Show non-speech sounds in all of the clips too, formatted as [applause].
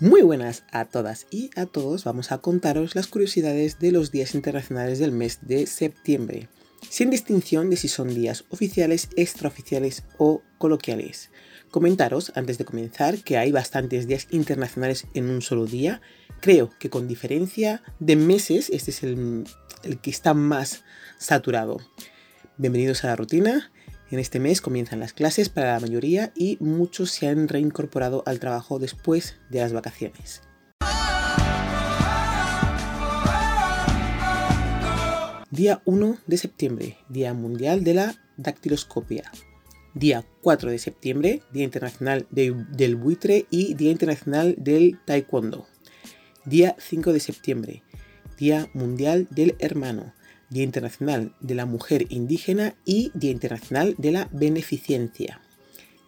Muy buenas a todas y a todos. Vamos a contaros las curiosidades de los días internacionales del mes de septiembre, sin distinción de si son días oficiales, extraoficiales o coloquiales. Comentaros, antes de comenzar, que hay bastantes días internacionales en un solo día. Creo que con diferencia de meses, este es el, el que está más saturado. Bienvenidos a la rutina. En este mes comienzan las clases para la mayoría y muchos se han reincorporado al trabajo después de las vacaciones. Día 1 de septiembre, Día Mundial de la Dactiloscopia. Día 4 de septiembre, Día Internacional del Buitre y Día Internacional del Taekwondo. Día 5 de septiembre, Día Mundial del Hermano. Día Internacional de la Mujer Indígena y Día Internacional de la Beneficencia.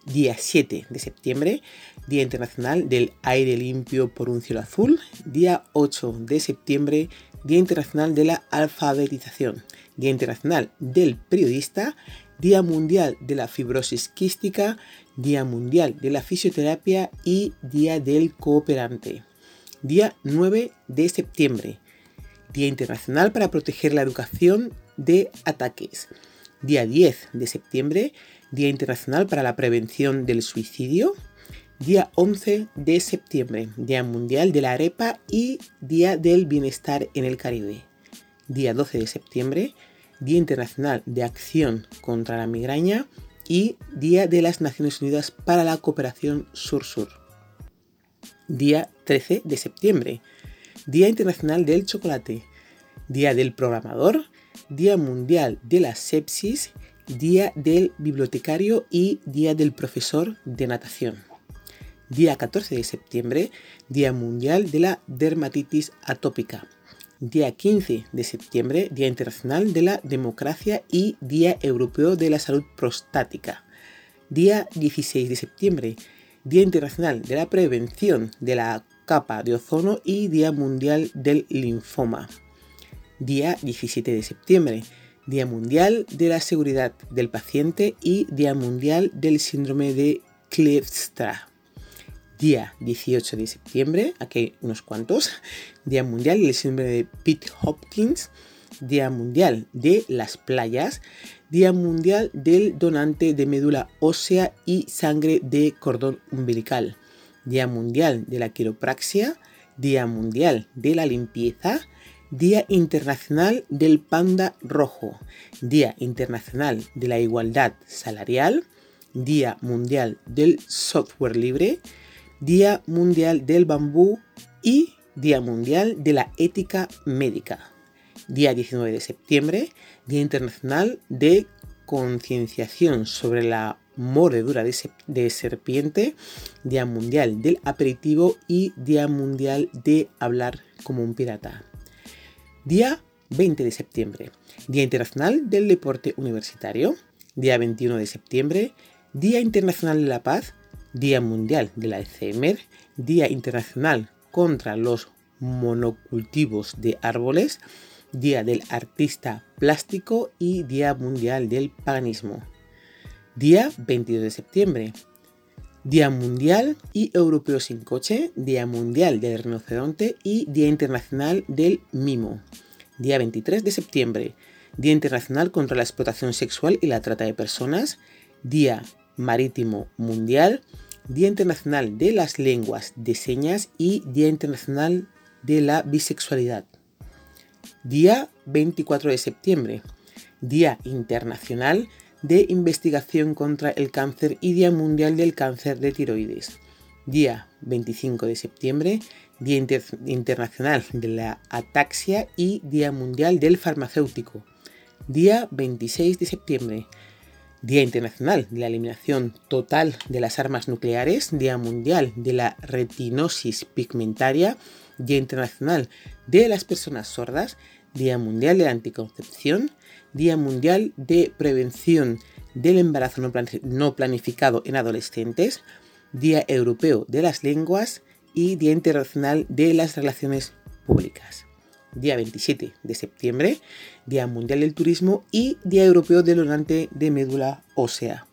Día 7 de septiembre, Día Internacional del Aire Limpio por un Cielo Azul. Día 8 de septiembre, Día Internacional de la Alfabetización. Día Internacional del Periodista. Día Mundial de la Fibrosis Quística. Día Mundial de la Fisioterapia y Día del Cooperante. Día 9 de septiembre, Día Internacional para proteger la educación de ataques. Día 10 de septiembre, Día Internacional para la prevención del suicidio. Día 11 de septiembre, Día Mundial de la Arepa y Día del Bienestar en el Caribe. Día 12 de septiembre, Día Internacional de Acción contra la Migraña y Día de las Naciones Unidas para la Cooperación Sur-Sur. Día 13 de septiembre, Día Internacional del Chocolate, Día del Programador, Día Mundial de la Sepsis, Día del Bibliotecario y Día del Profesor de Natación. Día 14 de septiembre, Día Mundial de la Dermatitis Atópica. Día 15 de septiembre, Día Internacional de la Democracia y Día Europeo de la Salud Prostática. Día 16 de septiembre, Día Internacional de la Prevención de la capa de ozono y Día Mundial del Linfoma. Día 17 de septiembre, Día Mundial de la Seguridad del Paciente y Día Mundial del Síndrome de Kleefstra. Día 18 de septiembre, aquí unos cuantos, Día Mundial del Síndrome de Pitt Hopkins, Día Mundial de las Playas, Día Mundial del Donante de Médula Ósea y Sangre de Cordón Umbilical, Día Mundial de la Quiropraxia, Día Mundial de la Limpieza, Día Internacional del Panda Rojo, Día Internacional de la Igualdad Salarial, Día Mundial del Software Libre, Día Mundial del Bambú y Día Mundial de la Ética Médica. Día 19 de septiembre, Día Internacional de Concienciación sobre la mordedura de, serpiente, Día Mundial del Aperitivo y Día Mundial de Hablar como un Pirata. Día 20 de septiembre, Día Internacional del Deporte Universitario. Día 21 de septiembre, Día Internacional de la Paz, Día Mundial de la Alzheimer, Día Internacional contra los monocultivos de árboles, Día del Artista Plástico y Día Mundial del Paganismo. Día 22 de septiembre. Día Mundial y Europeo sin coche, Día Mundial del Rinoceronte y Día Internacional del Mimo. Día 23 de septiembre. Día Internacional contra la Explotación Sexual y la Trata de Personas. Día Marítimo Mundial. Día Internacional de las Lenguas de Señas y Día Internacional de la Bisexualidad. Día 24 de septiembre. Día Internacional de Investigación contra el Cáncer y Día Mundial del Cáncer de Tiroides. Día 25 de septiembre, Día Internacional de la Ataxia y Día Mundial del Farmacéutico. Día 26 de septiembre, Día Internacional de la Eliminación Total de las Armas Nucleares, Día Mundial de la Retinosis Pigmentaria, Día Internacional de las Personas Sordas, Día Mundial de la Anticoncepción, Día Mundial de Prevención del Embarazo no planificado en adolescentes, Día Europeo de las Lenguas y Día Internacional de las Relaciones Públicas. Día 27 de septiembre, Día Mundial del Turismo y Día Europeo del Donante de Médula Ósea.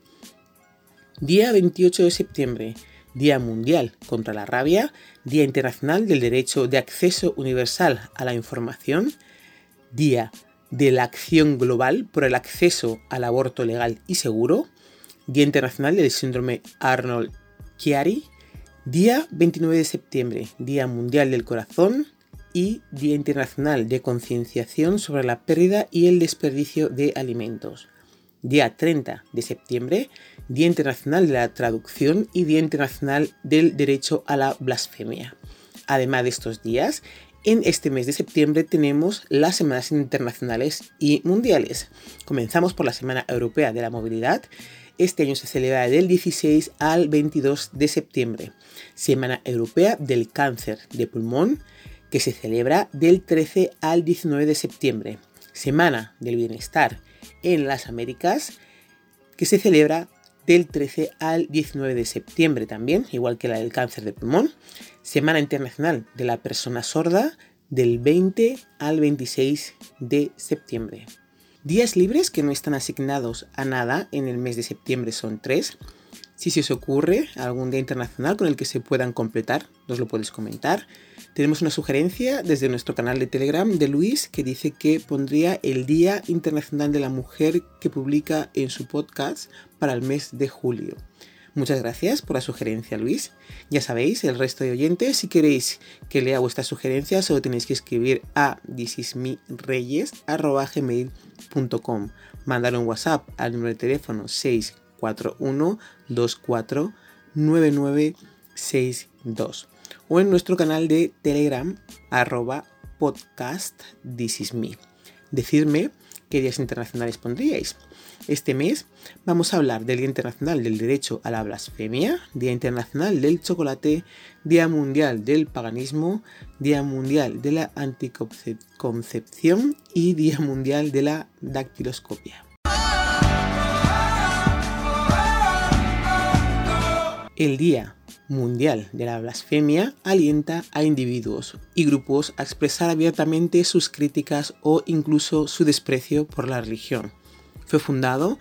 Día 28 de septiembre, Día Mundial contra la Rabia, Día Internacional del Derecho de Acceso Universal a la Información, Día de la Acción Global por el Acceso al Aborto Legal y Seguro, Día Internacional del Síndrome Arnold-Chiari, Día 29 de septiembre, Día Mundial del Corazón y Día Internacional de Concienciación sobre la pérdida y el desperdicio de alimentos. Día 30 de septiembre, Día Internacional de la Traducción y Día Internacional del Derecho a la Blasfemia. Además de estos días, en este mes de septiembre tenemos las semanas internacionales y mundiales. Comenzamos por la Semana Europea de la Movilidad. Este año se celebra del 16 al 22 de septiembre. Semana Europea del Cáncer de Pulmón, que se celebra del 13 al 19 de septiembre. Semana del Bienestar en las Américas, que se celebra del 13 al 19 de septiembre también, igual que la del cáncer de pulmón. Semana Internacional de la Persona Sorda, del 20 al 26 de septiembre. Días libres que no están asignados a nada en el mes de septiembre son tres. Si se os ocurre algún día internacional con el que se puedan completar, nos lo puedes comentar. Tenemos una sugerencia desde nuestro canal de Telegram de Luis que dice que pondría el Día Internacional de la Mujer que publica en su podcast para el mes de julio. Muchas gracias por la sugerencia, Luis. Ya sabéis, el resto de oyentes, si queréis que lea vuestras sugerencias, solo tenéis que escribir a thisismireyes.com. Mandar un WhatsApp al número de teléfono 6 41249962 o en nuestro canal de Telegram arroba podcast This is me. Decidme qué días internacionales pondríais. Este mes vamos a hablar del Día Internacional del Derecho a la Blasfemia, Día Internacional del Chocolate, Día Mundial del Paganismo, Día Mundial de la Anticoncepción y Día Mundial de la Dactiloscopia. El Día Mundial de la Blasfemia alienta a individuos y grupos a expresar abiertamente sus críticas o incluso su desprecio por la religión. Fue fundado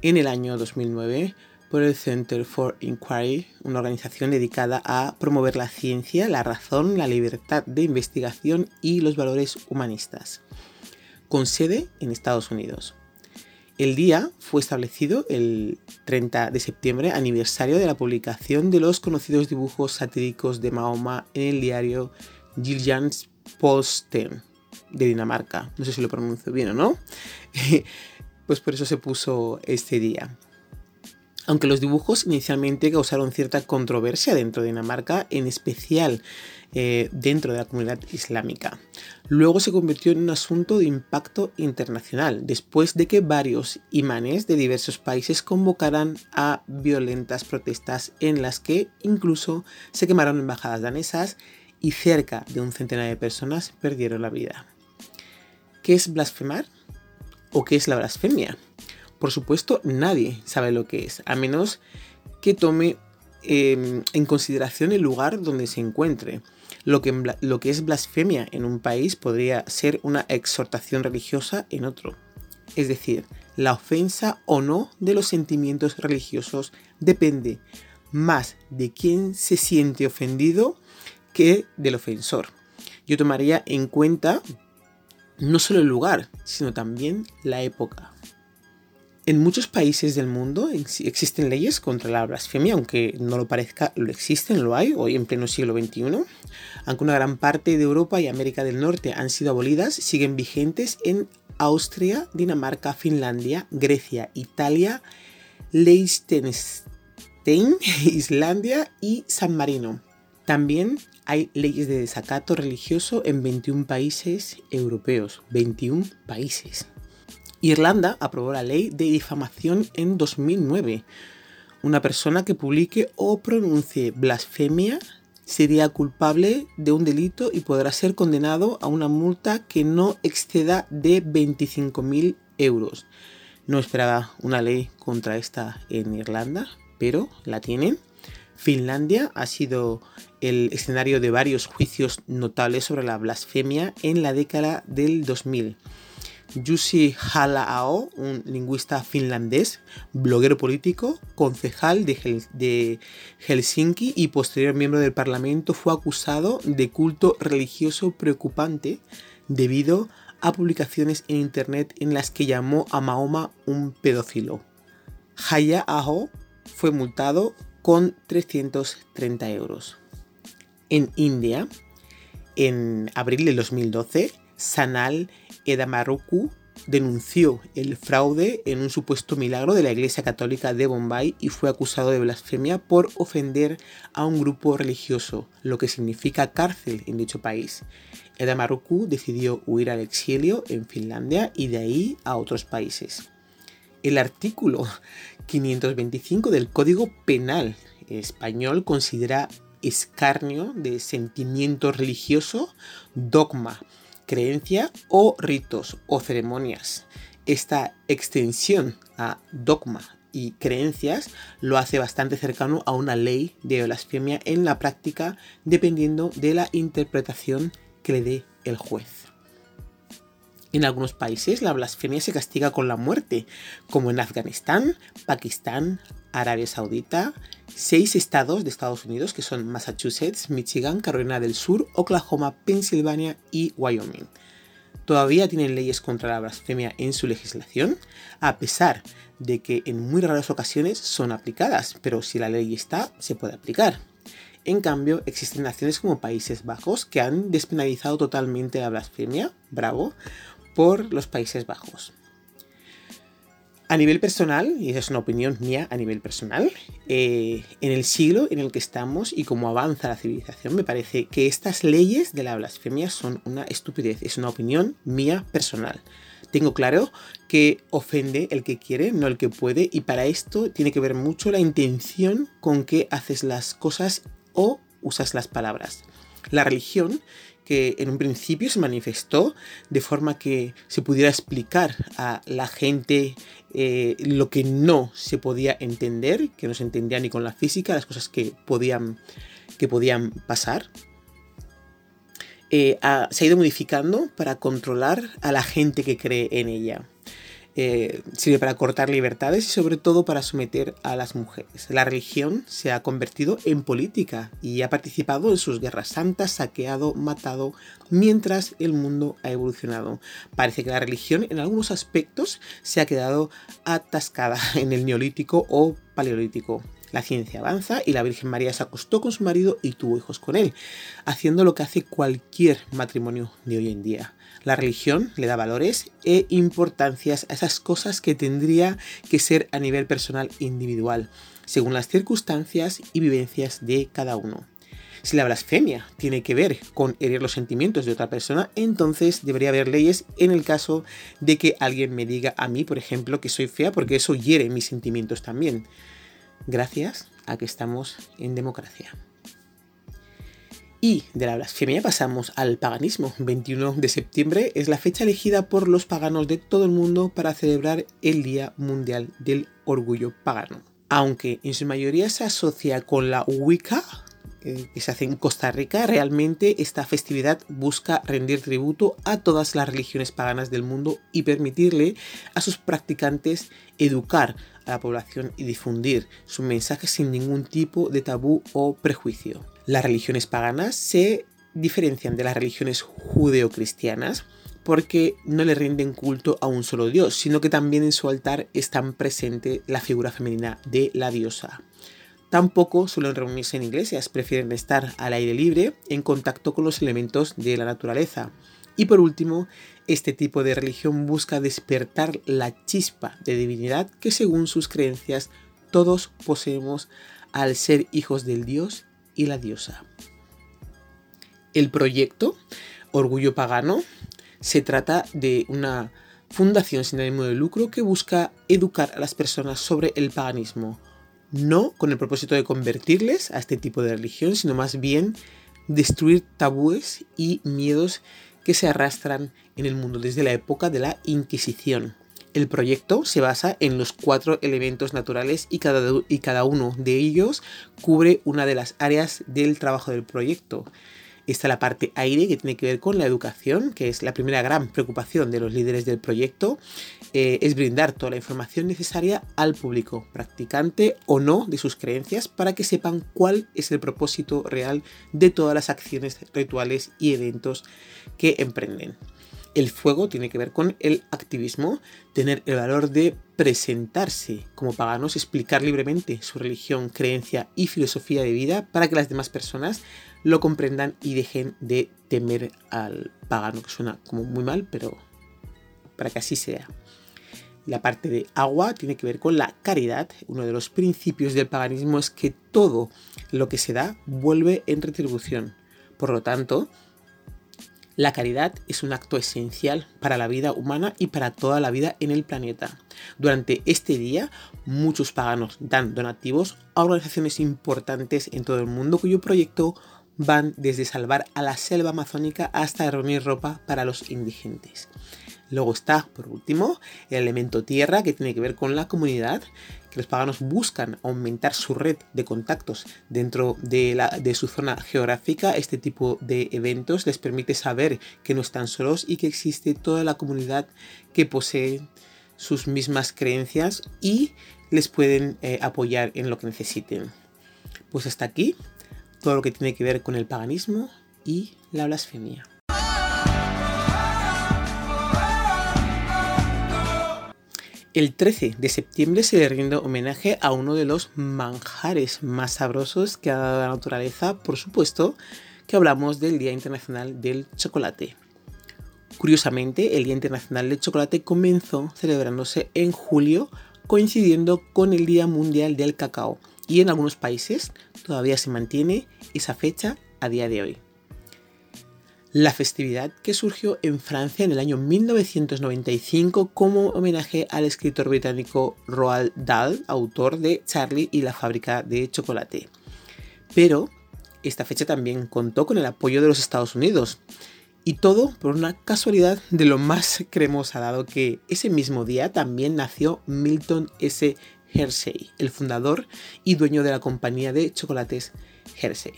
en el año 2009 por el Center for Inquiry, una organización dedicada a promover la ciencia, la razón, la libertad de investigación y los valores humanistas, con sede en Estados Unidos. El día fue establecido el 30 de septiembre, aniversario de la publicación de los conocidos dibujos satíricos de Mahoma en el diario Jyllands Posten de Dinamarca. No sé si lo pronuncio bien o no. [laughs] pues por eso se puso este día. Aunque los dibujos inicialmente causaron cierta controversia dentro de Dinamarca, en especial eh, dentro de la comunidad islámica. Luego se convirtió en un asunto de impacto internacional, después de que varios imanes de diversos países convocaran a violentas protestas en las que incluso se quemaron embajadas danesas y cerca de un centenar de personas perdieron la vida. ¿Qué es blasfemar? ¿O qué es la blasfemia? Por supuesto, nadie sabe lo que es, a menos que tome em, en consideración el lugar donde se encuentre. Lo que, lo que es blasfemia en un país podría ser una exhortación religiosa en otro. Es decir, la ofensa o no de los sentimientos religiosos depende más de quién se siente ofendido que del ofensor. Yo tomaría en cuenta no solo el lugar, sino también la época. En muchos países del mundo existen leyes contra la blasfemia, aunque no lo parezca, lo existen, lo hay, hoy en pleno siglo XXI. Aunque una gran parte de Europa y América del Norte han sido abolidas, siguen vigentes en Austria, Dinamarca, Finlandia, Grecia, Italia, Liechtenstein, [laughs] Islandia y San Marino. También hay leyes de desacato religioso en 21 países europeos. 21 países. Irlanda aprobó la ley de difamación en 2009. Una persona que publique o pronuncie blasfemia sería culpable de un delito y podrá ser condenado a una multa que no exceda de 25.000 euros. No esperaba una ley contra esta en Irlanda, pero la tienen. Finlandia ha sido el escenario de varios juicios notables sobre la blasfemia en la década del 2000. Jussi halla un lingüista finlandés, bloguero político, concejal de, Helsinki y posterior miembro del Parlamento, fue acusado de culto religioso preocupante debido a publicaciones en Internet en las que llamó a Mahoma un pedófilo. Haya Aho fue multado con 330 euros. En India, en abril de 2012, Sanal Edamaruku denunció el fraude en un supuesto milagro de la Iglesia Católica de Bombay y fue acusado de blasfemia por ofender a un grupo religioso, lo que significa cárcel en dicho país. Edamaruku decidió huir al exilio en Finlandia y de ahí a otros países. El artículo 525 del Código Penal español considera escarnio de sentimiento religioso, dogma, creencia o ritos o ceremonias. Esta extensión a dogma y creencias lo hace bastante cercano a una ley de blasfemia en la práctica dependiendo de la interpretación que le dé el juez. En algunos países la blasfemia se castiga con la muerte, como en Afganistán, Pakistán, Arabia Saudita, seis estados de Estados Unidos que son Massachusetts, Michigan, Carolina del Sur, Oklahoma, Pensilvania y Wyoming. Todavía tienen leyes contra la blasfemia en su legislación, a pesar de que en muy raras ocasiones son aplicadas, pero si la ley está, se puede aplicar. En cambio, existen naciones como Países Bajos que han despenalizado totalmente la blasfemia, bravo, por los Países Bajos. A nivel personal, y esa es una opinión mía a nivel personal, eh, en el siglo en el que estamos y cómo avanza la civilización, me parece que estas leyes de la blasfemia son una estupidez. Es una opinión mía personal. Tengo claro que ofende el que quiere, no el que puede, y para esto tiene que ver mucho la intención con que haces las cosas o usas las palabras. La religión que en un principio se manifestó de forma que se pudiera explicar a la gente eh, lo que no se podía entender, que no se entendía ni con la física, las cosas que podían, que podían pasar. Eh, se ha ido modificando para controlar a la gente que cree en ella. Eh, sirve para cortar libertades y sobre todo para someter a las mujeres. La religión se ha convertido en política y ha participado en sus guerras santas, saqueado, matado, mientras el mundo ha evolucionado. Parece que la religión en algunos aspectos se ha quedado atascada [laughs] en el neolítico o paleolítico. La ciencia avanza y la Virgen María se acostó con su marido y tuvo hijos con él, haciendo lo que hace cualquier matrimonio de hoy en día. La religión le da valores e importancias a esas cosas que tendría que ser a nivel personal individual, según las circunstancias y vivencias de cada uno. Si la blasfemia tiene que ver con herir los sentimientos de otra persona, entonces debería haber leyes en el caso de que alguien me diga a mí, por ejemplo, que soy fea porque eso hiere mis sentimientos también. Gracias a que estamos en democracia. Y de la blasfemia pasamos al paganismo. 21 de septiembre es la fecha elegida por los paganos de todo el mundo para celebrar el Día Mundial del Orgullo Pagano. Aunque en su mayoría se asocia con la Wicca, eh, que se hace en Costa Rica, realmente esta festividad busca rendir tributo a todas las religiones paganas del mundo y permitirle a sus practicantes educar a la población y difundir su mensaje sin ningún tipo de tabú o prejuicio. Las religiones paganas se diferencian de las religiones judeocristianas porque no le rinden culto a un solo dios, sino que también en su altar están presente la figura femenina de la diosa. Tampoco suelen reunirse en iglesias, prefieren estar al aire libre en contacto con los elementos de la naturaleza. Y por último, este tipo de religión busca despertar la chispa de divinidad que según sus creencias todos poseemos al ser hijos del Dios y la diosa. El proyecto Orgullo Pagano se trata de una fundación sin ánimo de lucro que busca educar a las personas sobre el paganismo, no con el propósito de convertirles a este tipo de religión, sino más bien destruir tabúes y miedos que se arrastran en el mundo desde la época de la Inquisición. El proyecto se basa en los cuatro elementos naturales y cada, y cada uno de ellos cubre una de las áreas del trabajo del proyecto. Está la parte aire que tiene que ver con la educación, que es la primera gran preocupación de los líderes del proyecto, eh, es brindar toda la información necesaria al público, practicante o no de sus creencias, para que sepan cuál es el propósito real de todas las acciones, rituales y eventos que emprenden. El fuego tiene que ver con el activismo, tener el valor de presentarse como paganos, explicar libremente su religión, creencia y filosofía de vida para que las demás personas lo comprendan y dejen de temer al pagano, que suena como muy mal, pero para que así sea. La parte de agua tiene que ver con la caridad. Uno de los principios del paganismo es que todo lo que se da vuelve en retribución. Por lo tanto, la caridad es un acto esencial para la vida humana y para toda la vida en el planeta. Durante este día, muchos paganos dan donativos a organizaciones importantes en todo el mundo cuyo proyecto van desde salvar a la selva amazónica hasta reunir ropa para los indigentes. Luego está, por último, el elemento tierra que tiene que ver con la comunidad, que los paganos buscan aumentar su red de contactos dentro de, la, de su zona geográfica. Este tipo de eventos les permite saber que no están solos y que existe toda la comunidad que posee sus mismas creencias y les pueden eh, apoyar en lo que necesiten. Pues hasta aquí todo lo que tiene que ver con el paganismo y la blasfemia. El 13 de septiembre se le rinde homenaje a uno de los manjares más sabrosos que ha dado la naturaleza, por supuesto, que hablamos del Día Internacional del Chocolate. Curiosamente, el Día Internacional del Chocolate comenzó celebrándose en julio, coincidiendo con el Día Mundial del Cacao, y en algunos países todavía se mantiene esa fecha a día de hoy. La festividad que surgió en Francia en el año 1995 como homenaje al escritor británico Roald Dahl, autor de Charlie y la fábrica de chocolate. Pero esta fecha también contó con el apoyo de los Estados Unidos. Y todo por una casualidad de lo más cremosa, dado que ese mismo día también nació Milton S. Hershey, el fundador y dueño de la compañía de chocolates Hershey.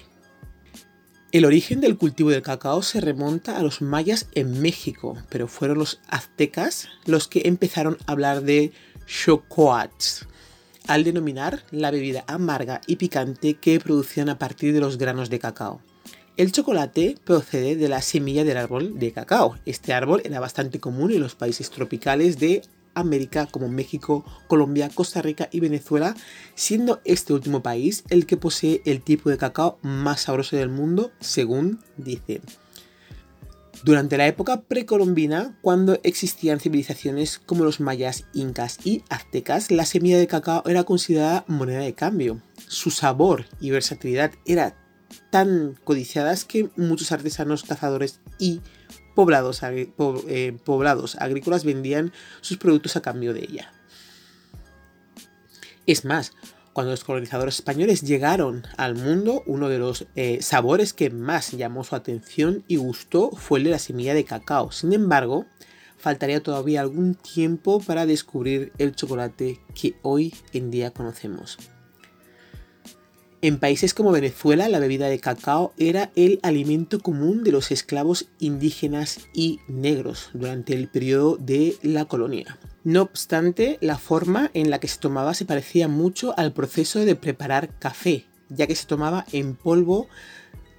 El origen del cultivo del cacao se remonta a los mayas en México, pero fueron los aztecas los que empezaron a hablar de chocoats, al denominar la bebida amarga y picante que producían a partir de los granos de cacao. El chocolate procede de la semilla del árbol de cacao. Este árbol era bastante común en los países tropicales de América como México, Colombia, Costa Rica y Venezuela, siendo este último país el que posee el tipo de cacao más sabroso del mundo, según dicen. Durante la época precolombina, cuando existían civilizaciones como los mayas, incas y aztecas, la semilla de cacao era considerada moneda de cambio. Su sabor y versatilidad era tan codiciadas que muchos artesanos, cazadores y poblados, eh, poblados agrícolas vendían sus productos a cambio de ella. Es más, cuando los colonizadores españoles llegaron al mundo, uno de los eh, sabores que más llamó su atención y gustó fue el de la semilla de cacao. Sin embargo, faltaría todavía algún tiempo para descubrir el chocolate que hoy en día conocemos. En países como Venezuela, la bebida de cacao era el alimento común de los esclavos indígenas y negros durante el periodo de la colonia. No obstante, la forma en la que se tomaba se parecía mucho al proceso de preparar café, ya que se tomaba en polvo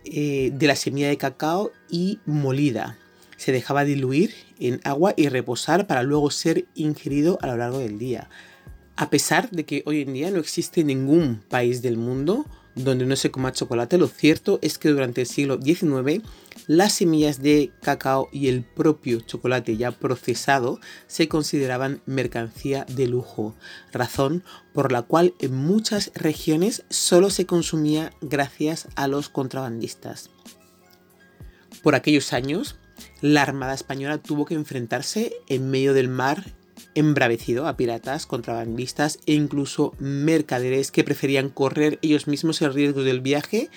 eh, de la semilla de cacao y molida. Se dejaba diluir en agua y reposar para luego ser ingerido a lo largo del día. A pesar de que hoy en día no existe ningún país del mundo donde no se coma chocolate, lo cierto es que durante el siglo XIX las semillas de cacao y el propio chocolate ya procesado se consideraban mercancía de lujo, razón por la cual en muchas regiones solo se consumía gracias a los contrabandistas. Por aquellos años, la Armada Española tuvo que enfrentarse en medio del mar embravecido a piratas, contrabandistas e incluso mercaderes que preferían correr ellos mismos el riesgo del viaje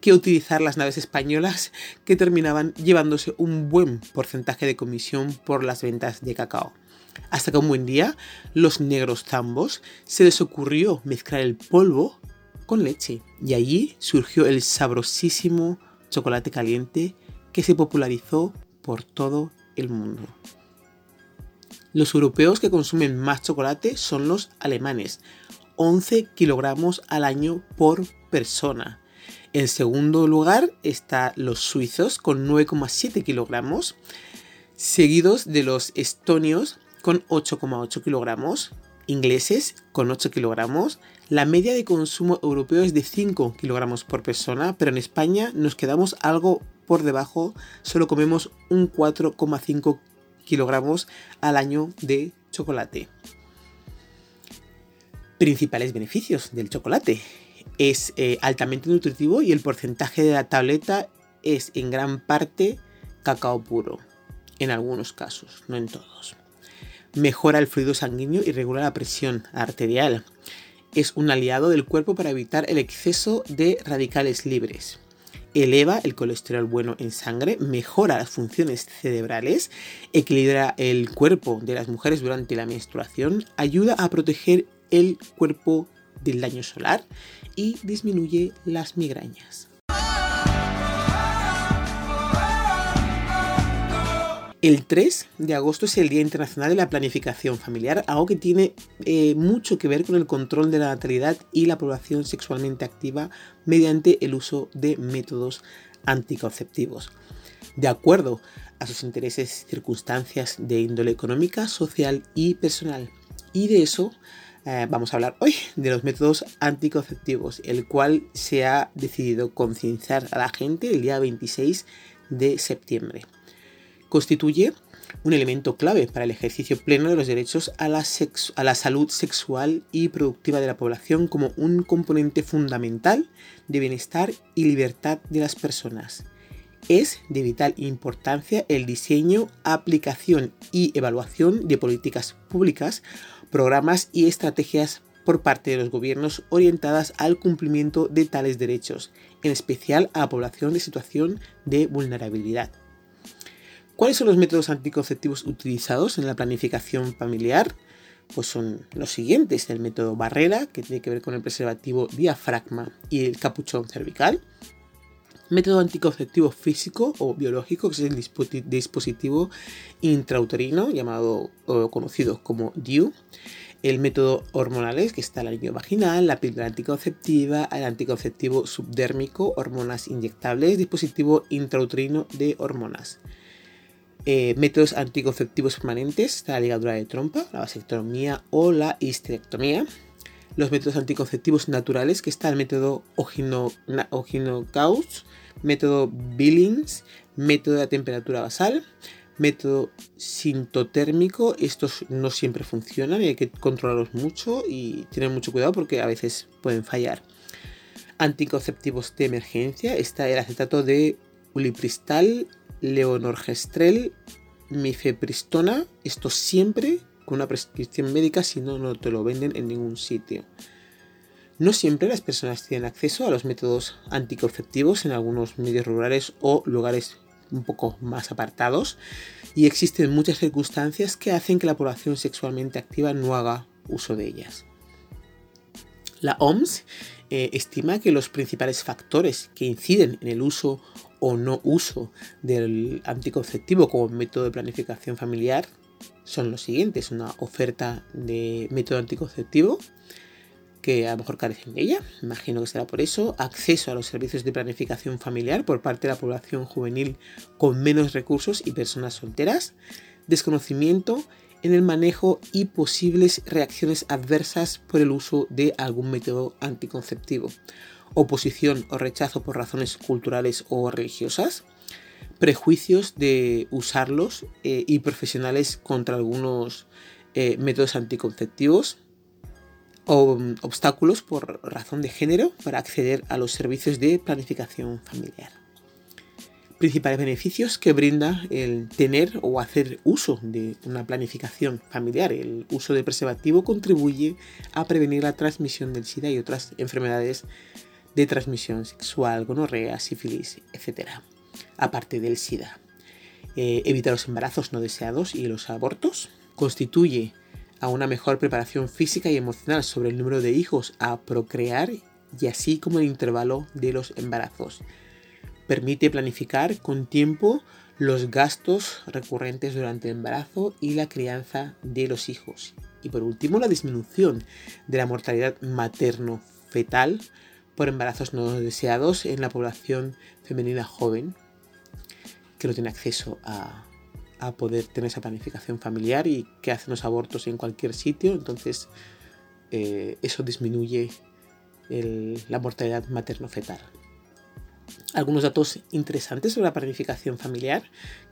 que utilizar las naves españolas que terminaban llevándose un buen porcentaje de comisión por las ventas de cacao. Hasta que un buen día, los negros zambos se les ocurrió mezclar el polvo con leche y allí surgió el sabrosísimo chocolate caliente que se popularizó por todo el mundo. Los europeos que consumen más chocolate son los alemanes, 11 kilogramos al año por persona. En segundo lugar están los suizos con 9,7 kilogramos, seguidos de los estonios con 8,8 kilogramos, ingleses con 8 kilogramos. La media de consumo europeo es de 5 kilogramos por persona, pero en España nos quedamos algo por debajo, solo comemos un 4,5 kilogramos al año de chocolate. Principales beneficios del chocolate. Es eh, altamente nutritivo y el porcentaje de la tableta es en gran parte cacao puro, en algunos casos, no en todos. Mejora el fluido sanguíneo y regula la presión arterial. Es un aliado del cuerpo para evitar el exceso de radicales libres eleva el colesterol bueno en sangre, mejora las funciones cerebrales, equilibra el cuerpo de las mujeres durante la menstruación, ayuda a proteger el cuerpo del daño solar y disminuye las migrañas. El 3 de agosto es el Día Internacional de la Planificación Familiar, algo que tiene eh, mucho que ver con el control de la natalidad y la población sexualmente activa mediante el uso de métodos anticonceptivos. De acuerdo a sus intereses y circunstancias de índole económica, social y personal. Y de eso eh, vamos a hablar hoy, de los métodos anticonceptivos, el cual se ha decidido concienciar a la gente el día 26 de septiembre constituye un elemento clave para el ejercicio pleno de los derechos a la, salud sexual y productiva de la población como un componente fundamental de bienestar y libertad de las personas. Es de vital importancia el diseño, aplicación y evaluación de políticas públicas, programas y estrategias por parte de los gobiernos orientadas al cumplimiento de tales derechos, en especial a la población de situación de vulnerabilidad. ¿Cuáles son los métodos anticonceptivos utilizados en la planificación familiar? Pues son los siguientes, el método barrera, que tiene que ver con el preservativo diafragma y el capuchón cervical. Método anticonceptivo físico o biológico, que es el dispositivo intrauterino, llamado o conocido como DIU. El método hormonales, que está el anillo vaginal, la píldora anticonceptiva, el anticonceptivo subdérmico, hormonas inyectables, dispositivo intrauterino de hormonas. Eh, métodos anticonceptivos permanentes, la ligadura de trompa, la vasectomía o la histerectomía. Los métodos anticonceptivos naturales, que está el método Ogino-Gauss, método Billings, método de temperatura basal, método sintotérmico. Estos no siempre funcionan y hay que controlarlos mucho y tener mucho cuidado porque a veces pueden fallar. Anticonceptivos de emergencia, está el acetato de ulipristal, leonorgestrel, mifepristona, esto siempre con una prescripción médica, si no, no te lo venden en ningún sitio. No siempre las personas tienen acceso a los métodos anticonceptivos en algunos medios rurales o lugares un poco más apartados y existen muchas circunstancias que hacen que la población sexualmente activa no haga uso de ellas. La OMS eh, estima que los principales factores que inciden en el uso o no uso del anticonceptivo como método de planificación familiar son los siguientes. Una oferta de método anticonceptivo que a lo mejor carecen de ella, imagino que será por eso, acceso a los servicios de planificación familiar por parte de la población juvenil con menos recursos y personas solteras, desconocimiento en el manejo y posibles reacciones adversas por el uso de algún método anticonceptivo oposición o rechazo por razones culturales o religiosas, prejuicios de usarlos eh, y profesionales contra algunos eh, métodos anticonceptivos, o mm, obstáculos por razón de género para acceder a los servicios de planificación familiar. Principales beneficios que brinda el tener o hacer uso de una planificación familiar. El uso de preservativo contribuye a prevenir la transmisión del SIDA y otras enfermedades de transmisión sexual, gonorrea, sífilis, etc. Aparte del SIDA. Eh, evita los embarazos no deseados y los abortos. Constituye a una mejor preparación física y emocional sobre el número de hijos a procrear y así como el intervalo de los embarazos. permite planificar con tiempo los gastos recurrentes durante el embarazo y la crianza de los hijos. Y por último, la disminución de la mortalidad materno-fetal por embarazos no deseados en la población femenina joven que no tiene acceso a, poder tener esa planificación familiar y que hacen los abortos en cualquier sitio. Entonces, eh, eso disminuye la mortalidad materno-fetal algunos datos interesantes sobre la planificación familiar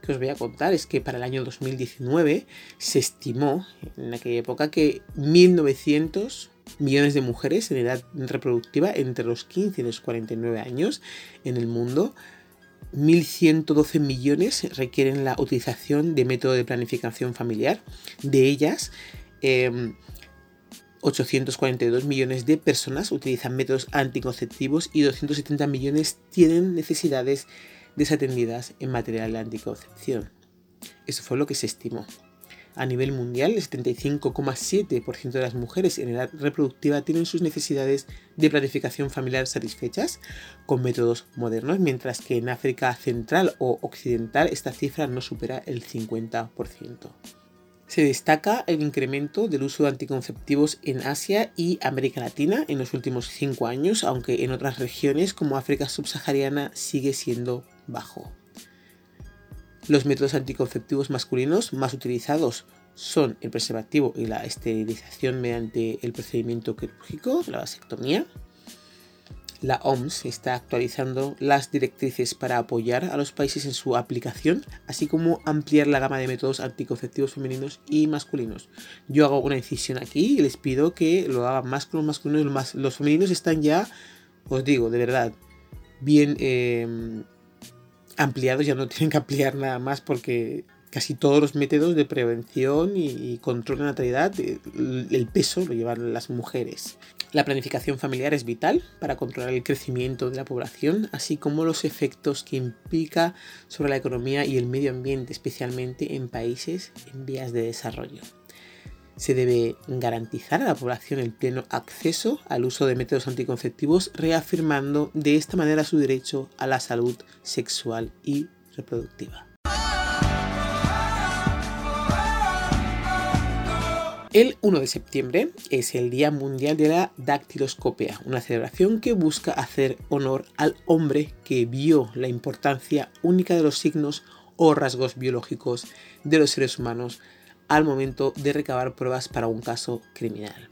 que os voy a contar es que para el año 2019 se estimó en aquella época que 1.900 millones de mujeres en edad reproductiva entre los 15 y los 49 años en el mundo 1.112 millones requieren la utilización de método de planificación familiar. De ellas, em, 842 millones de personas utilizan métodos anticonceptivos y 270 millones tienen necesidades desatendidas en materia de anticoncepción. Eso fue lo que se estimó. A nivel mundial, el 75,7% de las mujeres en edad reproductiva tienen sus necesidades de planificación familiar satisfechas con métodos modernos, mientras que en África Central o Occidental esta cifra no supera el 50%. Se destaca el incremento del uso de anticonceptivos en Asia y América Latina en los últimos cinco años, aunque en otras regiones como África subsahariana sigue siendo bajo. Los métodos anticonceptivos masculinos más utilizados son el preservativo y la esterilización mediante el procedimiento quirúrgico, la vasectomía, la OMS está actualizando las directrices para apoyar a los países en su aplicación, así como ampliar la gama de métodos anticonceptivos femeninos y masculinos. Yo hago una incisión aquí y les pido que lo hagan más con los masculinos. Los, femeninos están ya, os digo, de verdad, bien em, ampliados, ya no [laughs] tienen que ampliar nada más porque casi todos los métodos de prevención y, control de natalidad, el peso lo llevan las mujeres. La planificación familiar es vital para controlar el crecimiento de la población, así como los efectos que implica sobre la economía y el medio ambiente, especialmente en países en vías de desarrollo. Se debe garantizar a la población el pleno acceso al uso de métodos anticonceptivos, reafirmando de esta manera su derecho a la salud sexual y reproductiva. El 1 de septiembre es el Día Mundial de la Dactiloscopia, una celebración que busca hacer honor al hombre que vio la importancia única de los signos o rasgos biológicos de los seres humanos al momento de recabar pruebas para un caso criminal.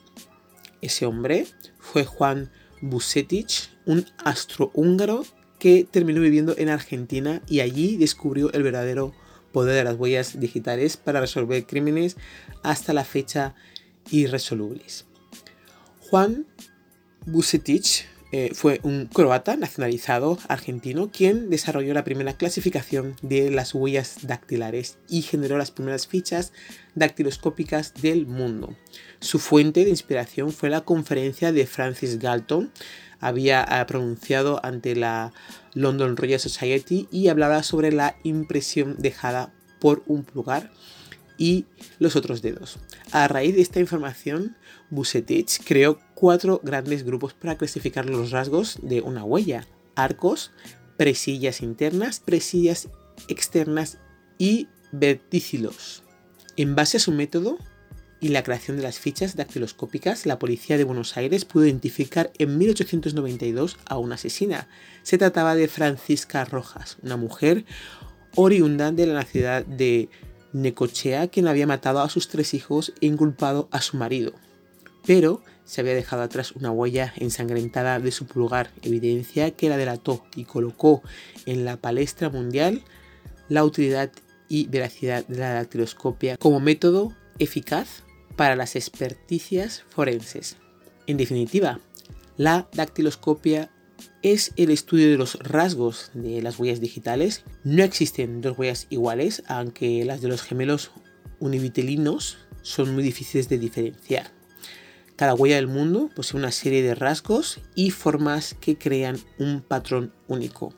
Ese hombre fue Juan Busetich, un astrohúngaro que terminó viviendo en Argentina y allí descubrió el verdadero poder de las huellas digitales para resolver crímenes hasta la fecha irresolubles. Juan Busetich eh, fue un croata nacionalizado argentino quien desarrolló la primera clasificación de las huellas dactilares y generó las primeras fichas dactiloscópicas del mundo. Su fuente de inspiración fue la conferencia de Francis Galton, había eh, pronunciado ante la London Royal Society y hablaba sobre la impresión dejada por un pulgar y los otros dedos. A raíz de esta información, Busetich creó cuatro grandes grupos para clasificar los rasgos de una huella. Arcos, presillas internas, presillas externas y verticilos. En base a su método, y la creación de las fichas dactiloscópicas, la policía de Buenos Aires pudo identificar en 1892 a una asesina. Se trataba de Francisca Rojas, una mujer oriunda de la ciudad de Necochea, quien había matado a sus tres hijos e inculpado a su marido. Pero se había dejado atrás una huella ensangrentada de su pulgar, evidencia que la delató y colocó en la palestra mundial la utilidad y veracidad de la dactiloscopia como método eficaz para las experticias forenses. En definitiva, la dactiloscopia es el estudio de los rasgos de las huellas digitales. No existen dos huellas iguales, aunque las de los gemelos univitelinos son muy difíciles de diferenciar. Cada huella del mundo posee una serie de rasgos y formas que crean un patrón único.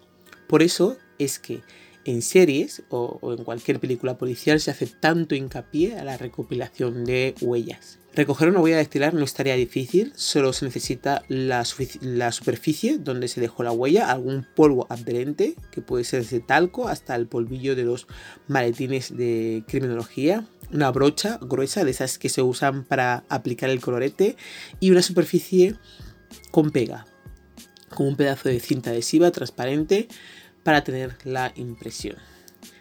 Por eso es que en series o, en cualquier película policial se hace tanto hincapié a la recopilación de huellas. Recoger una huella dactilar no es tarea difícil, solo se necesita la, la, superficie donde se dejó la huella, algún polvo adherente, que puede ser desde talco hasta el polvillo de los maletines de criminología, una brocha gruesa de esas que se usan para aplicar el colorete y una superficie con pega, con un pedazo de cinta adhesiva transparente para tener la impresión.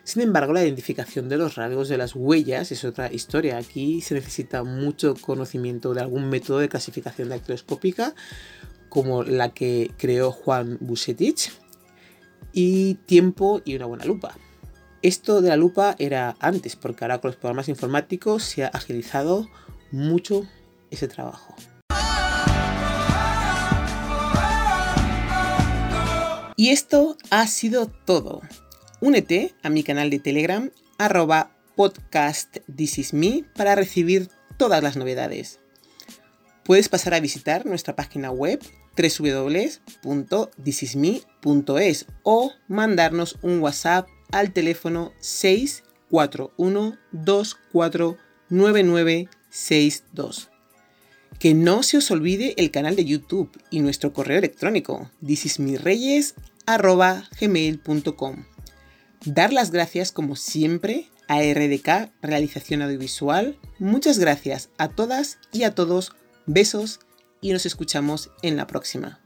Sin embargo, la identificación de los rasgos de las huellas es otra historia. Aquí se necesita mucho conocimiento de algún método de clasificación dactiloscópica, como la que creó Juan Busetich, y tiempo y una buena lupa. Esto de la lupa era antes, porque ahora con los programas informáticos se ha agilizado mucho ese trabajo. Y esto ha sido todo. Únete a mi canal de Telegram arroba podcast para recibir todas las novedades. Puedes pasar a visitar nuestra página web www.thisisme.es o mandarnos un WhatsApp al teléfono 641249962. Que no se os olvide el canal de YouTube y nuestro correo electrónico thisismireyes.gmail.com Dar las gracias como siempre a RDK Realización Audiovisual. Muchas gracias a todas y a todos. Besos y nos escuchamos en la próxima.